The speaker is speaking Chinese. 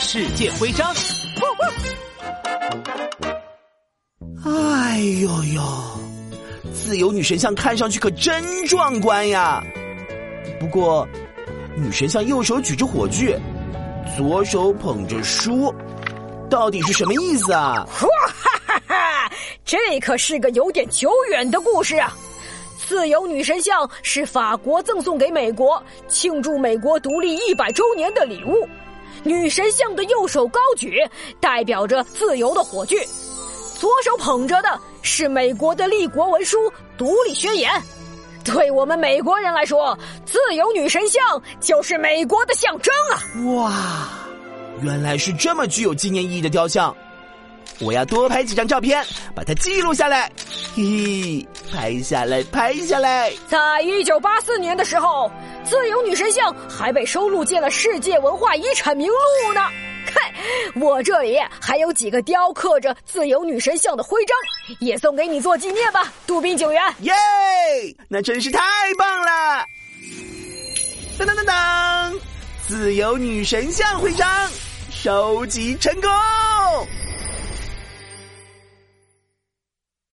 世界徽章。哎呦呦，自由女神像看上去可真壮观呀！不过，女神像右手举着火炬，左手捧着书，到底是什么意思啊？哇哈哈哈！这可是个有点久远的故事啊！自由女神像是法国赠送给美国庆祝美国独立一百周年的礼物。女神像的右手高举，代表着自由的火炬；左手捧着的是美国的立国文书《独立宣言》。对我们美国人来说，自由女神像就是美国的象征啊！哇，原来是这么具有纪念意义的雕像。我要多拍几张照片，把它记录下来。嘿嘿，拍下来，拍下来。在一九八四年的时候，自由女神像还被收录进了世界文化遗产名录呢。嗨，我这里还有几个雕刻着自由女神像的徽章，也送给你做纪念吧，杜宾警员。耶，那真是太棒了！噔噔噔噔，自由女神像徽章收集成功。